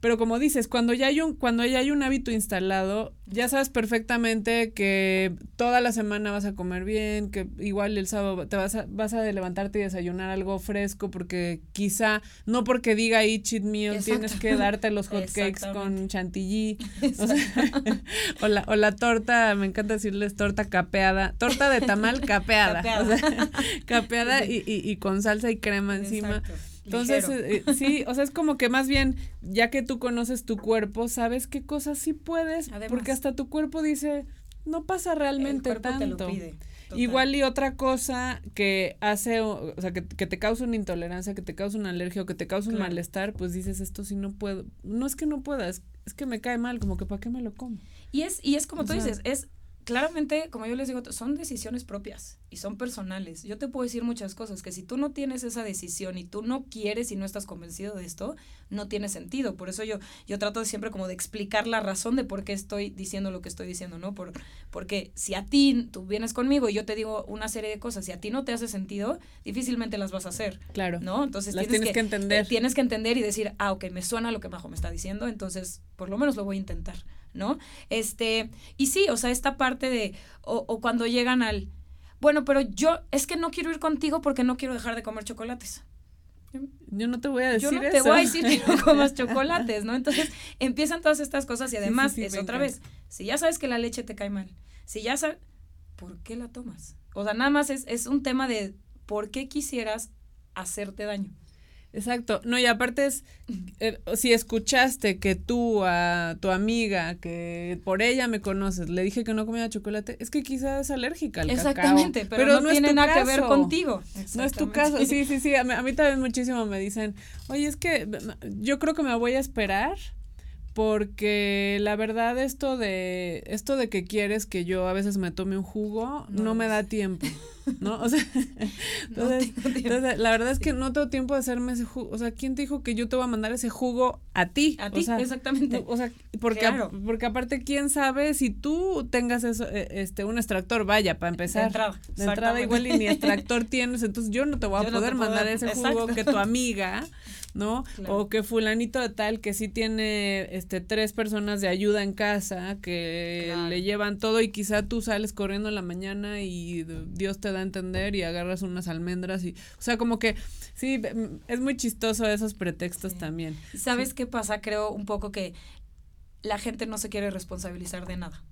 pero como dices, cuando ya hay un cuando ya hay un hábito instalado, ya sabes perfectamente que toda la semana vas a comer bien, que igual el sábado te vas a vas a levantarte y desayunar algo fresco porque quizá no porque diga ahí cheat meal Exacto. tienes que darte los *laughs* hot cakes Exactamente. con chantilly o, sea, *laughs* o la o la torta, me encanta decirles torta capeada, torta de tamal capeada, *laughs* Capeada. o sea, capeada y, y, y con salsa y crema encima. Exacto, Entonces, eh, eh, sí, o sea, es como que más bien, ya que tú conoces tu cuerpo, sabes qué cosas sí puedes, Además. porque hasta tu cuerpo dice, no pasa realmente el tanto. te lo pide. total. Igual y otra cosa que hace, o o sea, que, que te causa una intolerancia, que te causa una alergia o que te causa un Claro. malestar, pues dices, esto sí no puedo. No es que no puedas, es que me cae mal, como que ¿para qué me lo como? Y es, y es como O tú sea- dices, es claramente, como yo les digo, son decisiones propias y son personales. Yo te puedo decir muchas cosas, que si tú no tienes esa decisión y tú no quieres y no estás convencido de esto, no tiene sentido. Por eso yo, yo trato siempre como de explicar la razón de por qué estoy diciendo lo que estoy diciendo, ¿no? Por, porque si a ti, tú vienes conmigo y yo te digo una serie de cosas, si a ti no te hace sentido, difícilmente las vas a hacer. Claro. ¿no? Entonces Las tienes que entender. tienes que entender y decir, ah, ok, me suena lo que Majo me está diciendo, entonces por lo menos lo voy a intentar, ¿no? Este, y sí, o sea, esta parte de, o, o cuando llegan al, bueno, pero yo es que no quiero ir contigo porque no quiero dejar de comer chocolates. Yo no te voy a decir Yo no eso. te voy a decir que no comas *laughs* chocolates, ¿no? Entonces empiezan todas estas cosas y además sí, sí, es otra encanta. vez, si ya sabes que la leche te cae mal, si ya sabes, ¿por qué la tomas? O sea, nada más es, es un tema de por qué quisieras hacerte daño. Exacto. No, y aparte es, eh, si escuchaste que tú a tu amiga, que por ella me conoces, le dije que no comía chocolate, es que quizás es alérgica al Exactamente, cacao. pero, no, tiene nada que ver contigo. No es tu caso, sí, *laughs* sí, sí, a mí, a mí también muchísimo me dicen, oye, es que yo creo que me voy a esperar porque la verdad esto de esto de que quieres que yo a veces me tome un jugo No me da tiempo, *laughs* ¿no? O sea, *laughs* entonces, la verdad es que no tengo tiempo de hacerme ese jugo, o sea, ¿quién te dijo que yo te voy a mandar ese jugo a ti? A O ti, sea, exactamente. O sea, porque, Claro. porque aparte, ¿quién sabe si tú tengas eso, eh, este, un extractor? Vaya, para empezar. De entrada, De entrada igual y ni *laughs* extractor tienes, entonces yo no te voy a Yo poder mandar dar- ese jugo exacto. que tu *laughs* amiga, ¿no? Claro. O que fulanito de tal que sí tiene este tres personas de ayuda en casa que Claro. le llevan todo y quizá tú sales corriendo en la mañana y Dios te da a entender y agarras unas almendras y o sea, como que sí es muy chistoso esos pretextos Sí. también. ¿Sabes qué pasa? Creo un poco que la gente no se quiere responsabilizar de nada.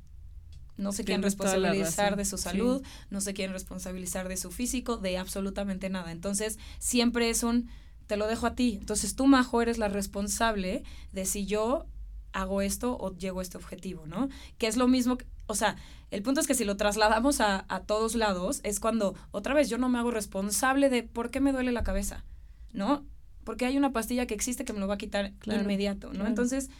No se quieren responsabilizar de su sí. salud, no se quieren responsabilizar de su físico, de absolutamente nada. Entonces, siempre es un, te lo dejo a ti. Entonces, tú, Majo, eres la responsable de si yo hago esto o llego a este objetivo, ¿no? Que es lo mismo, que- o sea, el punto es que si lo trasladamos a, a todos lados, es cuando, otra vez, yo no me hago responsable de por qué me duele la cabeza, ¿no? Porque hay una pastilla que existe que me lo va a quitar Claro, inmediato, ¿no? claro. Entonces,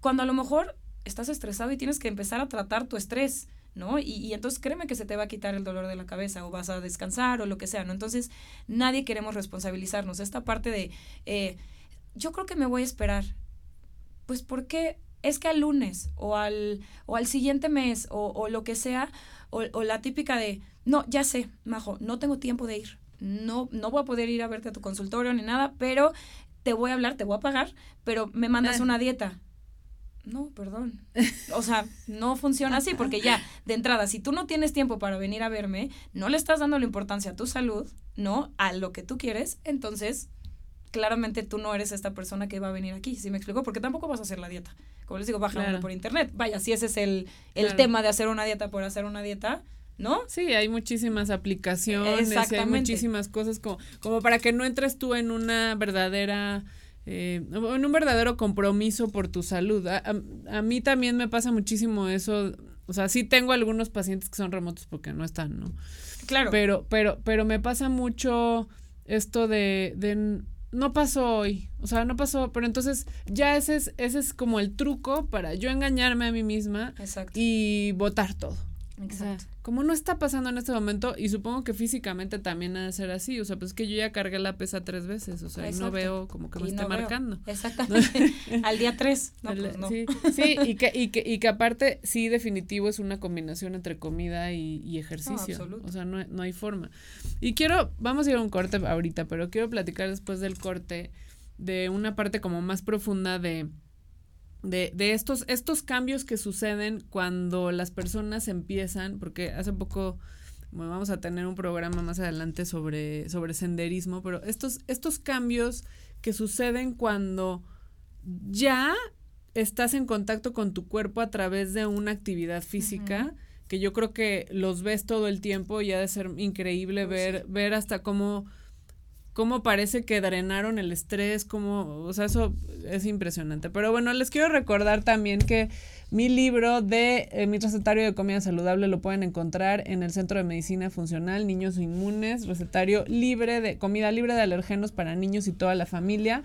cuando a lo mejor estás estresado y tienes que empezar a tratar tu estrés, ¿no? Y, y entonces créeme que se te va a quitar el dolor de la cabeza o vas a descansar o lo que sea, ¿no? Entonces, nadie queremos responsabilizarnos. Esta parte de, eh, yo creo que me voy a esperar. Pues porque es que al lunes o al, o al siguiente mes o, o lo que sea, o, o la típica de, no, ya sé, Majo, no tengo tiempo de ir. No, no voy a poder ir a verte a tu consultorio ni nada, pero te voy a hablar, te voy a pagar, pero me mandas Eh. una dieta. no, perdón. O sea, no funciona así porque ya, de entrada, si tú no tienes tiempo para venir a verme, no le estás dando la importancia a tu salud, ¿no? A lo que tú quieres, entonces claramente tú no eres esta persona que va a venir aquí, ¿sí me explico? Porque tampoco vas a hacer la dieta. Como les digo, baja Claro. por internet. Vaya, si ese es el, el Claro. tema de hacer una dieta por hacer una dieta, ¿no? Sí, hay muchísimas aplicaciones, y hay muchísimas cosas como, como para que no entres tú en una verdadera, eh, en un verdadero compromiso por tu salud. A, a- a mí también me pasa muchísimo eso, o sea, sí tengo algunos pacientes que son remotos porque no están, ¿no? Claro. Pero, pero, pero me pasa mucho esto de, no pasó hoy, o sea, no pasó, pero entonces ya ese es, ese es como el truco para yo engañarme a mí misma Exacto. y votar todo. O sea, Exacto. como no está pasando en este momento, y supongo que físicamente también ha de ser así, o sea, pues que yo ya cargué la pesa tres veces, o sea, y no veo como que me Y esté no veo. marcando. Exactamente. *laughs* Al día 3. No, El- pues no. Sí, sí, y que, y, que, y que aparte, sí, definitivo es una combinación entre comida y, y ejercicio. absoluto. o sea, no, no hay forma. Y quiero, vamos a ir a un corte ahorita, pero quiero platicar después del corte de una parte como más profunda de, de, de estos, estos cambios que suceden cuando las personas empiezan, porque hace poco bueno, vamos a tener un programa más adelante sobre, sobre senderismo, pero estos, estos cambios que suceden cuando ya estás en contacto con tu cuerpo a través de una actividad física, que yo creo que los ves todo el tiempo y ha de ser increíble ver, ver hasta cómo, cómo parece que drenaron el estrés, cómo, o sea, eso es impresionante. Pero bueno, les quiero recordar también que mi libro de eh, mi recetario de comida saludable lo pueden encontrar en el Centro de Medicina Funcional Niños Inmunes, recetario libre de comida libre de alergenos para niños y toda la familia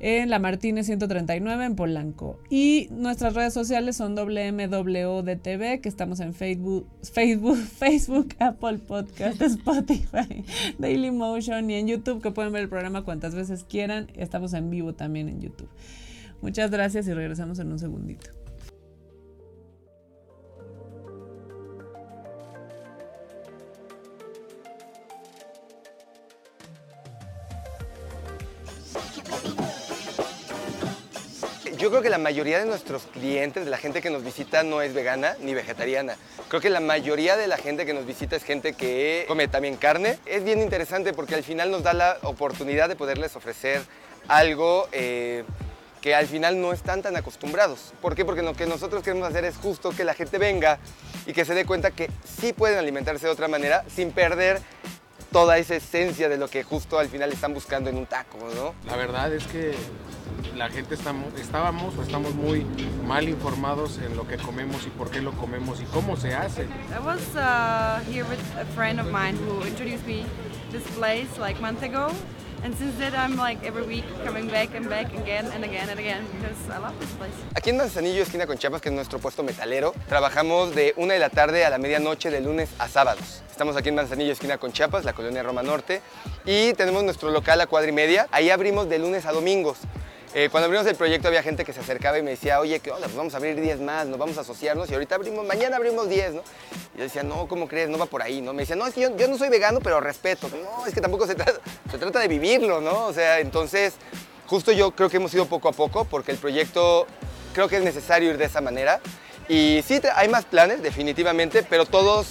en la Martínez 139 en Polanco. Y nuestras redes sociales son WMWDTV, que estamos en Facebook, Facebook, *laughs* Facebook, Apple Podcast, *laughs* Spotify, Dailymotion y en YouTube, que pueden ver el programa cuantas veces quieran. Estamos en vivo también en YouTube. Muchas gracias y regresamos en un segundito. Yo creo que la mayoría de nuestros clientes, de la gente que nos visita, no es vegana ni vegetariana. Creo que la mayoría de la gente que nos visita es gente que come también carne. Es bien interesante porque al final nos da la oportunidad de poderles ofrecer algo eh, que al final no están tan acostumbrados. ¿Por qué? Porque lo que nosotros queremos hacer es justo que la gente venga y que se dé cuenta que sí pueden alimentarse de otra manera sin perder toda esa esencia de lo que justo al final están buscando en un taco, ¿no? La verdad es que la gente estamos, estábamos o estamos muy mal informados en lo que comemos y por qué lo comemos y cómo se hace. I was uh, here with a friend of mine who introduced me this place like month ago, and since then I'm like every week coming back and back again and again and again because I love this place. Aquí en Manzanillo, esquina con Chiapas, que es nuestro puesto metalero, trabajamos de una de la tarde a la medianoche de lunes a sábados. Estamos aquí en Manzanillo, esquina con Chiapas, la colonia Roma Norte, y tenemos nuestro local a cuadra y media. Ahí abrimos de lunes a domingos. Eh, cuando abrimos el proyecto había gente que se acercaba y me decía, oye, ¿qué onda? Pues vamos a abrir 10 más, nos vamos a asociarnos y ahorita abrimos, mañana abrimos 10, ¿no? Y yo decía, no, ¿cómo crees? No va por ahí, ¿no? Me decía, no, es que yo, yo no soy vegano, pero respeto. No, es que tampoco se trata, se trata de vivirlo, ¿no? O sea, entonces, justo yo creo que hemos ido poco a poco porque el proyecto creo que es necesario ir de esa manera. Y sí, hay más planes, definitivamente, pero todos,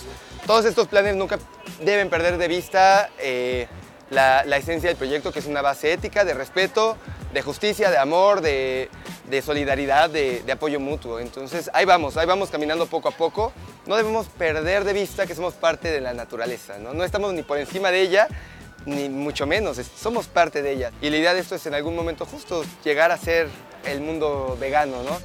todos estos planes nunca deben perder de vista eh, la, esencia del proyecto, que es una base ética, de respeto, de justicia, de amor, de, solidaridad, de, de apoyo mutuo. Entonces, ahí vamos, ahí vamos caminando poco a poco. No debemos perder de vista que somos parte de la naturaleza, ¿no? No estamos ni por encima de ella, ni mucho menos, somos parte de ella. Y la idea de esto es en algún momento justo llegar a ser el mundo vegano, ¿no?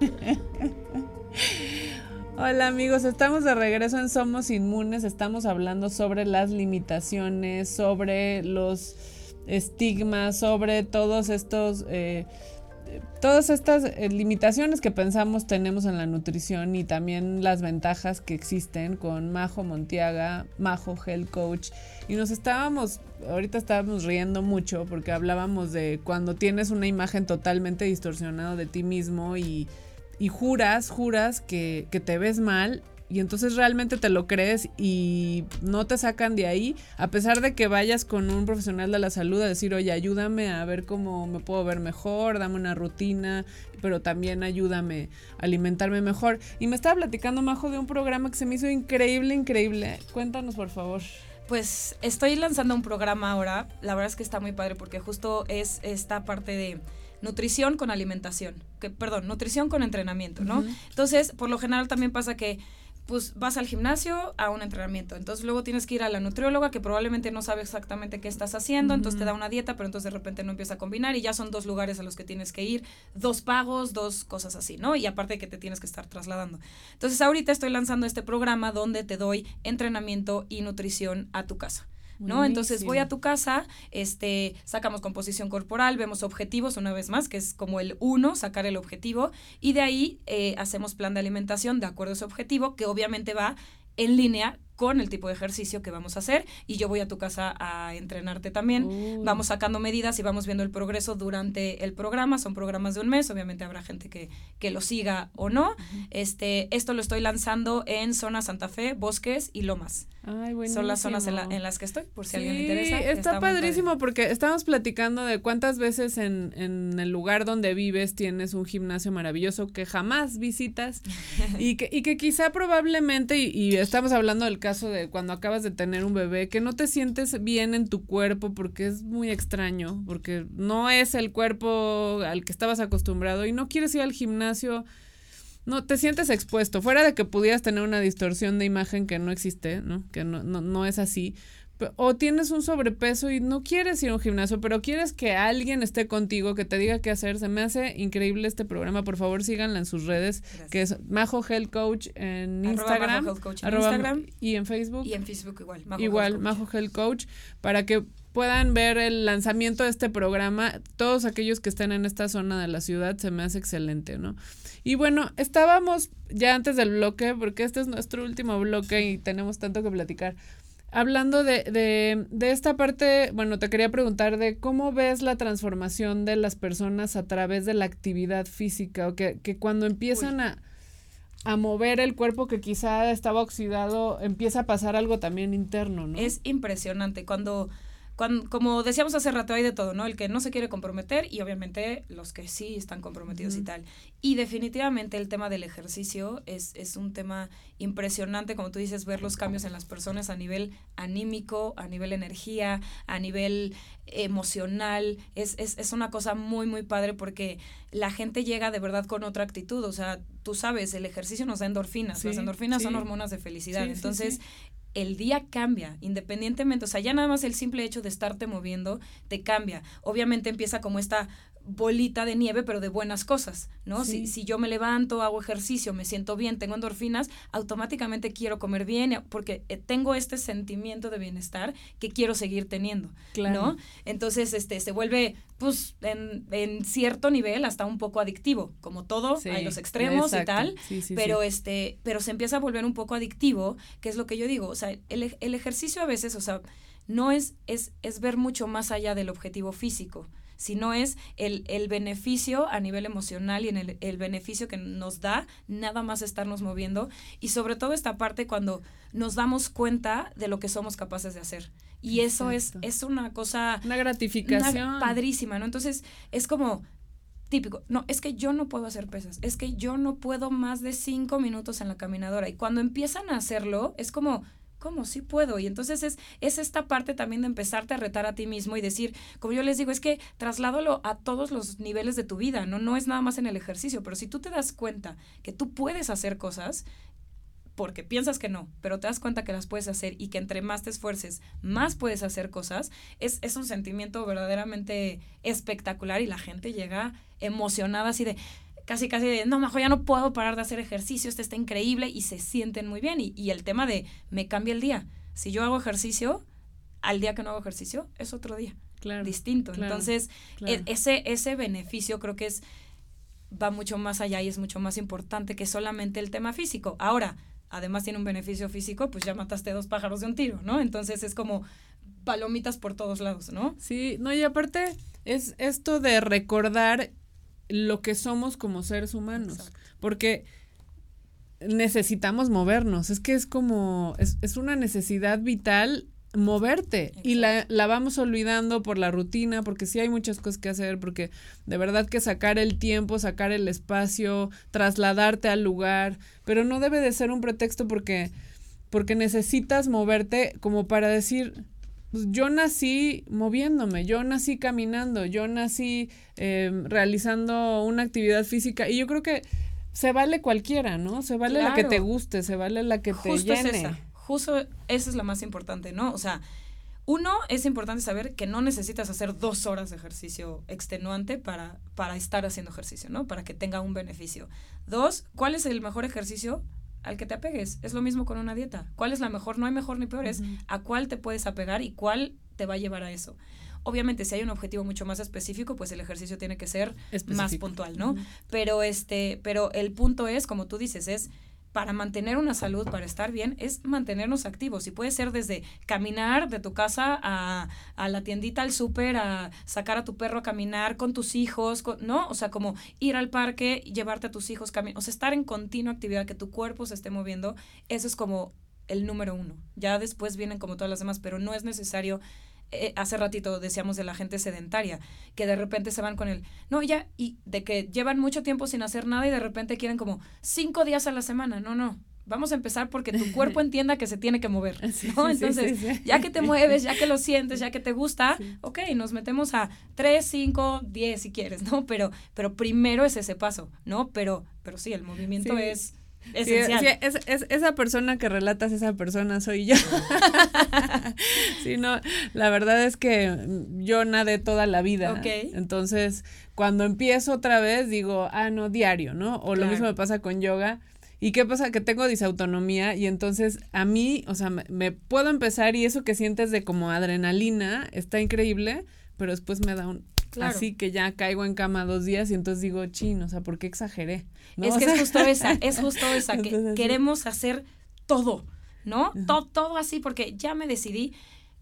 *laughs* Hola amigos, estamos de regreso en Somos Inmunes, estamos hablando sobre las limitaciones, sobre los estigmas, sobre todos estos eh, todas estas eh, limitaciones que pensamos tenemos en la nutrición y también las ventajas que existen con Majo Montiaga, Majo Health Coach. Y nos estábamos, ahorita estábamos riendo mucho porque hablábamos de cuando tienes una imagen totalmente distorsionada de ti mismo y y juras, juras que, que te ves mal y entonces realmente te lo crees y no te sacan de ahí, a pesar de que vayas con un profesional de la salud a decir, oye, ayúdame a ver cómo me puedo ver mejor, dame una rutina, pero también ayúdame a alimentarme mejor. Y me estaba platicando, Majo, de un programa que se me hizo increíble, increíble. Cuéntanos, por favor. Pues estoy lanzando un programa ahora, la verdad es que está muy padre porque justo es esta parte de nutrición con alimentación, que, perdón, nutrición con entrenamiento, ¿no? Entonces, por lo general también pasa que pues vas al gimnasio a un entrenamiento. Entonces luego tienes que ir a la nutrióloga que probablemente no sabe exactamente qué estás haciendo, entonces te da una dieta, pero entonces de repente no empieza a combinar y ya son dos lugares a los que tienes que ir, dos pagos, dos cosas así, ¿no? Y aparte que te tienes que estar trasladando. Entonces ahorita estoy lanzando este programa donde te doy entrenamiento y nutrición a tu casa. ¿No? Entonces voy a tu casa, este, sacamos composición corporal, vemos objetivos una vez más, que es como el uno, sacar el objetivo, y de ahí eh, hacemos plan de alimentación de acuerdo a ese objetivo, que obviamente va en línea con el tipo de ejercicio que vamos a hacer y yo voy a tu casa a entrenarte también. Vamos sacando medidas y vamos viendo el progreso durante el programa. Son programas de un mes, obviamente habrá gente que, que lo siga o no. este, esto lo estoy lanzando en zona Santa Fe, Bosques y Lomas. Son las zonas en, las que estoy, por si alguien le interesa. Está, padrísimo porque estamos platicando de cuántas veces en, en, el lugar donde vives tienes un gimnasio maravilloso que jamás visitas *laughs* y, que, y que quizá probablemente, y, y estamos hablando del caso de cuando acabas de tener un bebé, que no te sientes bien en tu cuerpo porque es muy extraño, porque no es el cuerpo al que estabas acostumbrado y no quieres ir al gimnasio no te sientes expuesto, fuera de que pudieras tener una distorsión de imagen que no existe, ¿no? Que no, no, no es así. O tienes un sobrepeso y no quieres ir a un gimnasio, pero quieres que alguien esté contigo, que te diga qué hacer. Se me hace increíble este programa. Por favor, síganla en sus redes, que es Majo Health Coach en Instagram. Y en Facebook. Y en Facebook igual. igual, Majo Health Coach, para que puedan ver el lanzamiento de este programa. Todos aquellos que estén en esta zona de la ciudad, se me hace excelente, ¿no? Y bueno, estábamos ya antes del bloque, porque este es nuestro último bloque y tenemos tanto que platicar. Hablando de, de, de, esta parte, bueno, te quería preguntar de cómo ves la transformación de las personas a través de la actividad física, o que, que cuando empiezan a, a, mover el cuerpo que quizá estaba oxidado, empieza a pasar algo también interno, ¿no? Es impresionante. Cuando como decíamos hace rato, hay de todo, ¿no? El que no se quiere comprometer y obviamente los que sí están comprometidos y tal. Y definitivamente el tema del ejercicio es, es un tema impresionante, como tú dices, ver los cambios en las personas a nivel anímico, a nivel energía, a nivel emocional. Es, es, es una cosa muy, muy padre porque la gente llega de verdad con otra actitud. O sea, tú sabes, el ejercicio nos da endorfinas. las endorfinas son hormonas de felicidad. Entonces, el día cambia, independientemente, o sea, ya nada más el simple hecho de estarte moviendo te cambia. Obviamente empieza como esta bolita de nieve, pero de buenas cosas, ¿no? Si, si yo me levanto, hago ejercicio, me siento bien, tengo endorfinas, automáticamente quiero comer bien, porque eh, tengo este sentimiento de bienestar que quiero seguir teniendo, ¿no? Entonces, este, se vuelve, pues, en, en, cierto nivel hasta un poco adictivo, como todo, hay los extremos y tal, pero este, pero se empieza a volver un poco adictivo, que es lo que yo digo, o sea, el, el ejercicio a veces, o sea, no es, es, es ver mucho más allá del objetivo físico, sino es el, el beneficio a nivel emocional y en el, el, beneficio que nos da nada más estarnos moviendo y sobre todo esta parte cuando nos damos cuenta de lo que somos capaces de hacer. Y eso es, es una cosa... Una gratificación. padrísima, ¿no? Entonces es como típico, no, es que yo no puedo hacer pesas, es que yo no puedo más de cinco minutos en la caminadora. Y cuando empiezan a hacerlo, es como, ¿cómo? Sí puedo. Y entonces es, es esta parte también de empezarte a retar a ti mismo y decir, como yo les digo, es que trasládalo a todos los niveles de tu vida, ¿no? No es nada más en el ejercicio, pero si tú te das cuenta que tú puedes hacer cosas, porque piensas que no, pero te das cuenta que las puedes hacer y que entre más te esfuerces, más puedes hacer cosas, es, es un sentimiento verdaderamente espectacular y la gente llega emocionada así de, casi casi de, no, Majo, ya no puedo parar de hacer ejercicio, este está increíble y se sienten muy bien. Y, y el tema de, me cambia el día. Si yo hago ejercicio, al día que no hago ejercicio, es otro día. Claro, distinto. claro, Entonces, claro. e- ese, ese beneficio creo que es va mucho más allá y es mucho más importante que solamente el tema físico. Ahora, además tiene un beneficio físico, pues ya mataste dos pájaros de un tiro, ¿no? Entonces es como palomitas por todos lados, ¿no? Sí, no, y aparte es esto de recordar lo que somos como seres humanos, Exacto. porque necesitamos movernos, es que es como, es, es una necesidad vital moverte y la, la vamos olvidando por la rutina, porque sí hay muchas cosas que hacer, porque de verdad que sacar el tiempo, sacar el espacio, trasladarte al lugar, pero no debe de ser un pretexto porque, porque necesitas moverte como para decir, pues yo nací moviéndome, yo nací caminando, yo nací eh, realizando una actividad física y yo creo que se vale cualquiera, ¿no? Se vale la que te guste, se vale la que te es llene. esa. Justo esa es la más importante, ¿no? O sea, uno, es importante saber que no necesitas hacer dos horas de ejercicio extenuante para, para estar haciendo ejercicio, ¿no? Para que tenga un beneficio. Dos, ¿cuál es el mejor ejercicio? Al que te apegues. Es lo mismo con una dieta. ¿Cuál es la mejor? No hay mejor ni peor. Es a cuál te puedes apegar y cuál te va a llevar a eso. Obviamente, si hay un objetivo mucho más específico, pues el ejercicio tiene que ser más puntual, ¿no? Pero este, pero el punto es, como tú dices, es para mantener una salud, para estar bien, es mantenernos activos. Y puede ser desde caminar de tu casa a, a la tiendita, al súper, a sacar a tu perro a caminar con tus hijos, ¿no? O sea, como ir al parque, llevarte a tus hijos, cami- o sea, estar en continua actividad, que tu cuerpo se esté moviendo, eso es como el número uno. Ya después vienen como todas las demás, pero no es necesario eh, hace ratito decíamos de la gente sedentaria, que de repente se van con el, no, ya, y de que llevan mucho tiempo sin hacer nada y de repente quieren como cinco días a la semana. No, no. Vamos a empezar porque tu cuerpo *laughs* entienda que se tiene que mover, ¿no? sí, Entonces, sí, sí. ya que te mueves, ya que lo *laughs* sientes, ya que te gusta, ok, nos metemos a tres, cinco, diez si quieres, ¿no? Pero, pero primero es ese paso, ¿no? Pero, pero sí, el movimiento es esencial. sí, es, es- esa persona que relatas, esa persona soy yo. *laughs* sí, no, la verdad es que yo nadé toda la vida. Entonces, cuando empiezo otra vez, digo, ah, no, diario, ¿no? O lo mismo me pasa con yoga. ¿Y qué pasa? Que tengo disautonomía y entonces a mí, o sea, me, me puedo empezar y eso que sientes de como adrenalina está increíble, pero después me da un... Claro. Así que ya caigo en cama dos días y entonces digo, chin, o sea, ¿por qué exageré? ¿No? Es O que sea, es justo esa, *laughs* es justo esa, que Entonces, queremos hacer todo, ¿no? Todo, todo así, porque ya me decidí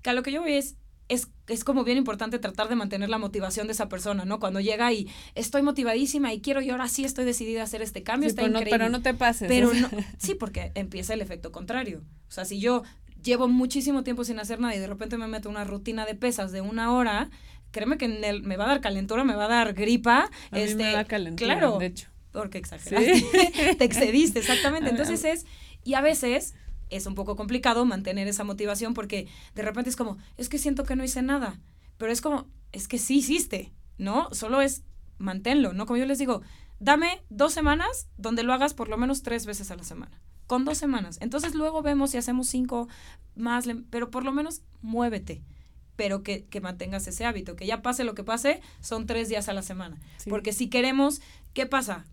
que a lo que yo voy es, es, es como bien importante tratar de mantener la motivación de esa persona, ¿no? Cuando llega y estoy motivadísima y quiero y ahora sí estoy decidida a hacer este cambio, Sí, está pero, no, pero no te pases. Pero no, *laughs* sí, porque empieza el efecto contrario. O sea, si yo llevo muchísimo tiempo sin hacer nada y de repente me meto una rutina de pesas de una hora, créeme que en el- me va a dar calentura, me va a dar gripa. A mí este, me da calentura, claro, de hecho. porque exageraste, *laughs* te excediste, exactamente. *laughs* Entonces es, y a veces es un poco complicado mantener esa motivación porque de repente es como, es que siento que no hice nada, pero es como, es que sí hiciste, ¿no? Solo es manténlo, ¿no? Como yo les digo, dame dos semanas donde lo hagas por lo menos tres veces a la semana. Con dos semanas. Entonces luego vemos si hacemos cinco más, pero por lo menos muévete. Pero que, que mantengas ese hábito, que ya pase lo que pase, son tres días a la semana. Sí. Porque si queremos, ¿qué pasa?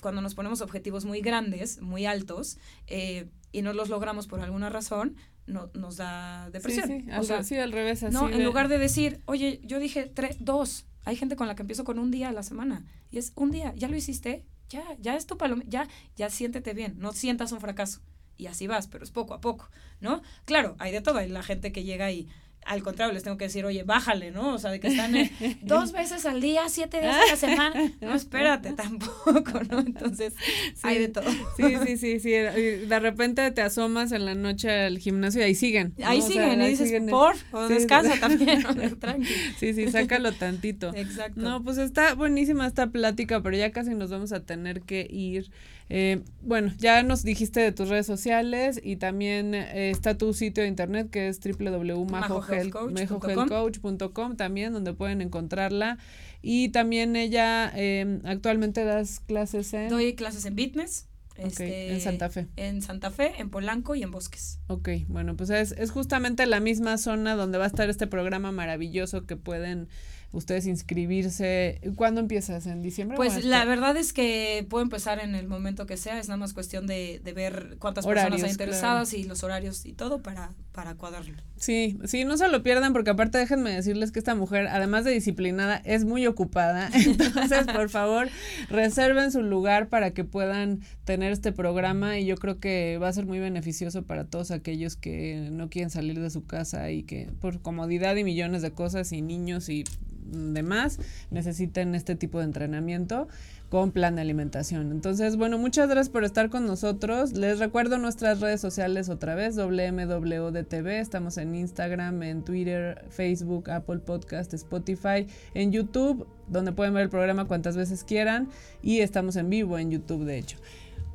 Cuando nos ponemos objetivos muy grandes, muy altos, eh, y no los logramos por alguna razón, no, nos da depresión. Sí, sí, O sea, sí, al revés. Así no, en lugar de decir, oye, yo dije tres, dos. Hay gente con la que empiezo con un día a la semana. Y es un día, ya lo hiciste, ya, ya es tu paloma, ya, ya siéntete bien, no sientas un fracaso. Y así vas, pero es poco a poco, ¿no? Claro, hay de todo, hay la gente que llega y al contrario, les tengo que decir, oye, bájale, ¿no? O sea, de que están eh, *laughs* dos veces al día, siete días a la semana. No, espérate, *laughs* tampoco, ¿no? Entonces, hay de todo. Sí, sí, sí, sí. De repente te asomas en la noche al gimnasio y ahí siguen. ¿no? Ahí O sea, siguen, y dices, siguen. por, o Sí, descansa *laughs* sí. también, ¿no? tranqui. Sí, sí, sácalo tantito. Exacto. No, pues está buenísima esta plática, pero ya casi nos vamos a tener que ir. Eh, bueno, ya nos dijiste de tus redes sociales y también eh, está tu sitio de internet que es majohealthcoach.com. www.majohealthcoach.com también, donde pueden encontrarla. Y también ella eh, actualmente das clases en... Doy clases en Fitness. Ok, este, en Santa Fe. En Santa Fe, en Polanco y en Bosques. Ok, bueno, pues es, es justamente la misma zona donde va a estar este programa maravilloso que pueden ustedes inscribirse. ¿Cuándo empiezas? ¿En diciembre? Pues la verdad es que puede empezar en el momento que sea, es nada más cuestión de, de ver cuántas personas hay interesadas y los horarios y todo para, para cuadrarlo. Sí, sí, no se lo pierdan porque aparte déjenme decirles que esta mujer, además de disciplinada, es muy ocupada. *laughs* Entonces, por favor, reserven su lugar para que puedan tener este programa y yo creo que va a ser muy beneficioso para todos aquellos que no quieren salir de su casa y que por comodidad y millones de cosas y niños y demás necesiten este tipo de entrenamiento con plan de alimentación. Entonces, bueno, muchas gracias por estar con nosotros. Les recuerdo nuestras redes sociales otra vez, WMWDTV. Estamos en Instagram, en Twitter, Facebook, Apple Podcast, Spotify, en YouTube, donde pueden ver el programa cuantas veces quieran. Y estamos en vivo en YouTube, de hecho.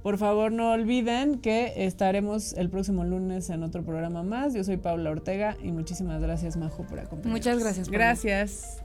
Por favor, no olviden que estaremos el próximo lunes en otro programa más. Yo soy Paula Ortega y muchísimas gracias, Majo, por acompañarnos. Muchas gracias. Gracias.